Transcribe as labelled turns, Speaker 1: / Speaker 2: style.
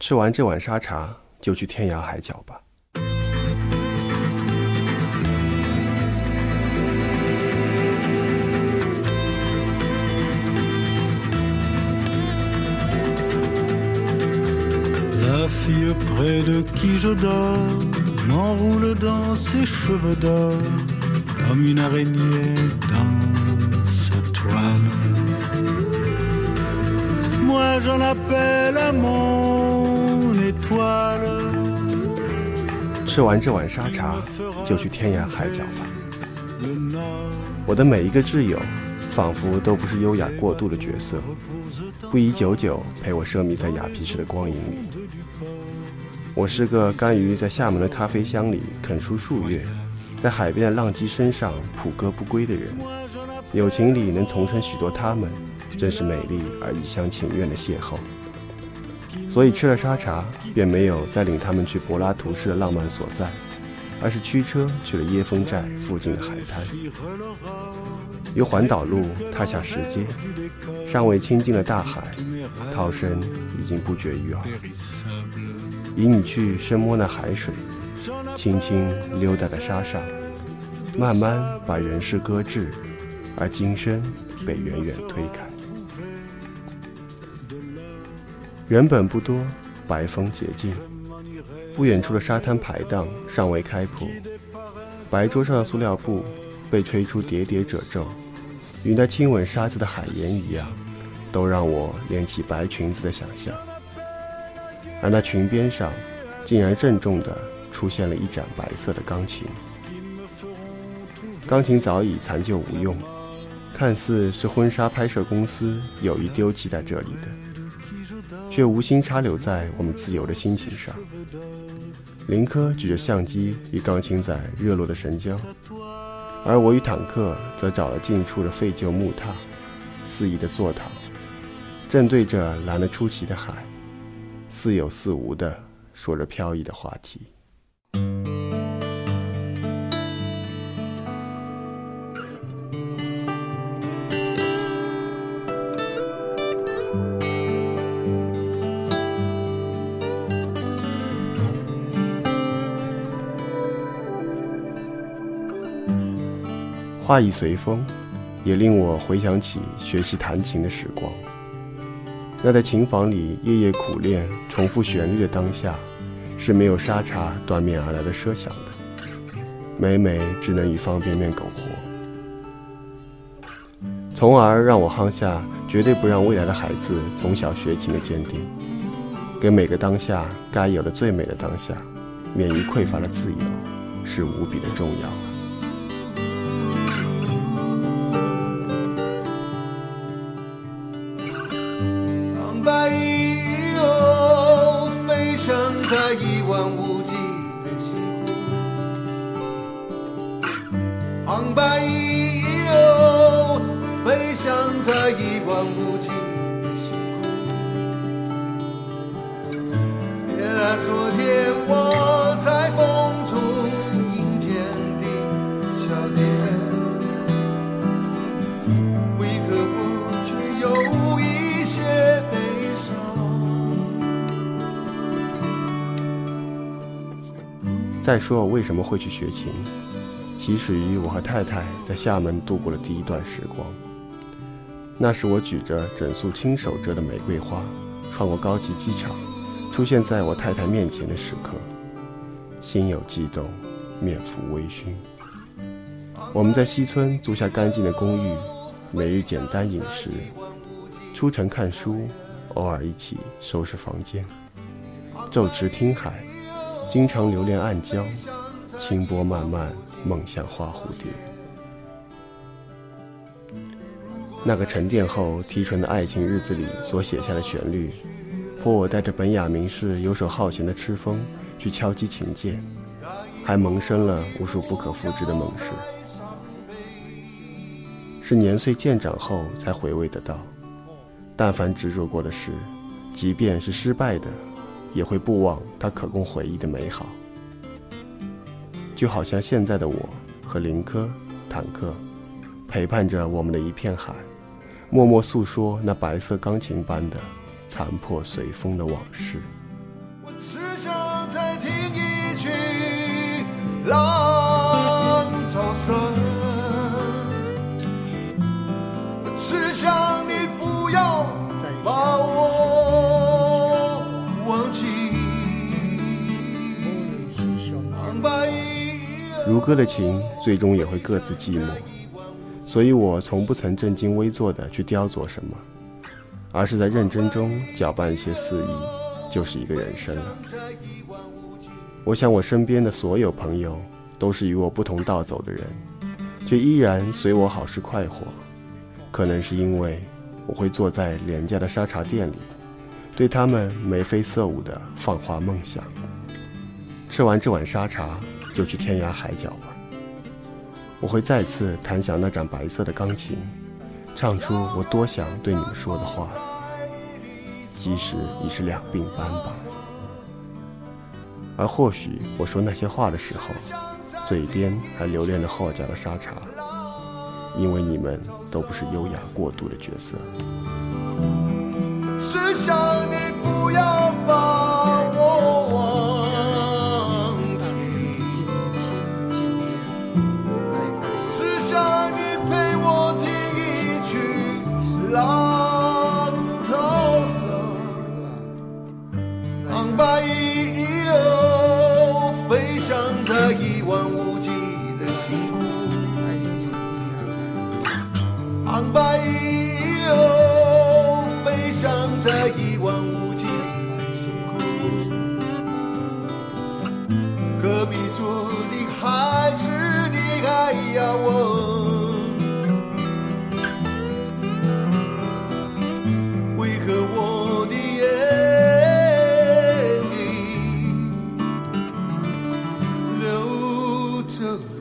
Speaker 1: 吃完这碗沙茶，就去天涯海角吧。
Speaker 2: Moi j'en appelle à mon étoile.
Speaker 1: 吃完这碗沙茶，就去天涯海角吧。我的每一个挚友，仿佛都不是优雅过度的角色，不宜久久陪我奢靡在雅皮士的光影里。我是个甘于在厦门的咖啡香里啃书数月，在海边的浪迹身上谱歌不归的人。友情里能重生许多他们，真是美丽而一厢情愿的邂逅。所以吃了沙茶，便没有再领他们去柏拉图式的浪漫所在，而是驱车去了椰风寨附近的海滩。由环岛路踏下石阶，尚未亲近了大海，涛声已经不绝于耳。引你去深摸那海水，轻轻溜达在沙上，慢慢把人世搁置，而今生被远远推开。人本不多，白风洁净。不远处的沙滩排档尚未开铺，白桌上的塑料布被吹出叠叠褶皱，与那亲吻沙子的海盐一样，都让我连起白裙子的想象。而那裙边上，竟然郑重地出现了一盏白色的钢琴。钢琴早已残旧无用，看似是婚纱拍摄公司有意丢弃在这里的。却无心插柳在我们自由的心情上。林科举着相机与钢琴仔热络的神交，而我与坦克则找了近处的废旧木榻，肆意的坐躺，正对着蓝得出奇的海，似有似无的说着飘逸的话题。话已随风，也令我回想起学习弹琴的时光。那在琴房里夜夜苦练、重复旋律的当下，是没有沙茶断面而来的奢想的，每每只能以方便面苟活，从而让我夯下绝对不让未来的孩子从小学琴的坚定，给每个当下该有的最美的当下，免于匮乏的自由，是无比的重要。bay 再说我为什么会去学琴，起始于我和太太在厦门度过了第一段时光。那是我举着整束亲手折的玫瑰花，穿过高级机场，出现在我太太面前的时刻，心有悸动，面浮微醺。我们在西村租下干净的公寓，每日简单饮食，出城看书，偶尔一起收拾房间，昼池听海。经常留恋暗礁，清波漫漫，梦像花蝴蝶。那个沉淀后提纯的爱情日子里所写下的旋律，迫我带着本雅明式游手好闲的痴风去敲击琴键，还萌生了无数不可复制的梦事。是年岁渐长后才回味得到，但凡执着过的事，即便是失败的。也会不忘它可供回忆的美好，就好像现在的我和林科、坦克，陪伴着我们的一片海，默默诉说那白色钢琴般的残破随风的往事。
Speaker 2: 只想再听一曲浪涛声，只想
Speaker 1: 歌的情，最终也会各自寂寞。所以我从不曾正襟危坐地去雕琢什么，而是在认真中搅拌一些肆意，就是一个人生了。我想我身边的所有朋友，都是与我不同道走的人，却依然随我好是快活。可能是因为我会坐在廉价的沙茶店里，对他们眉飞色舞地放话梦想。吃完这碗沙茶，就去天涯海角吧。我会再次弹响那盏白色的钢琴，唱出我多想对你们说的话，即使已是两鬓斑白。而或许我说那些话的时候，嘴边还留恋着后脚的沙茶，因为你们都不是优雅过度的角色。
Speaker 2: 是想你不要 took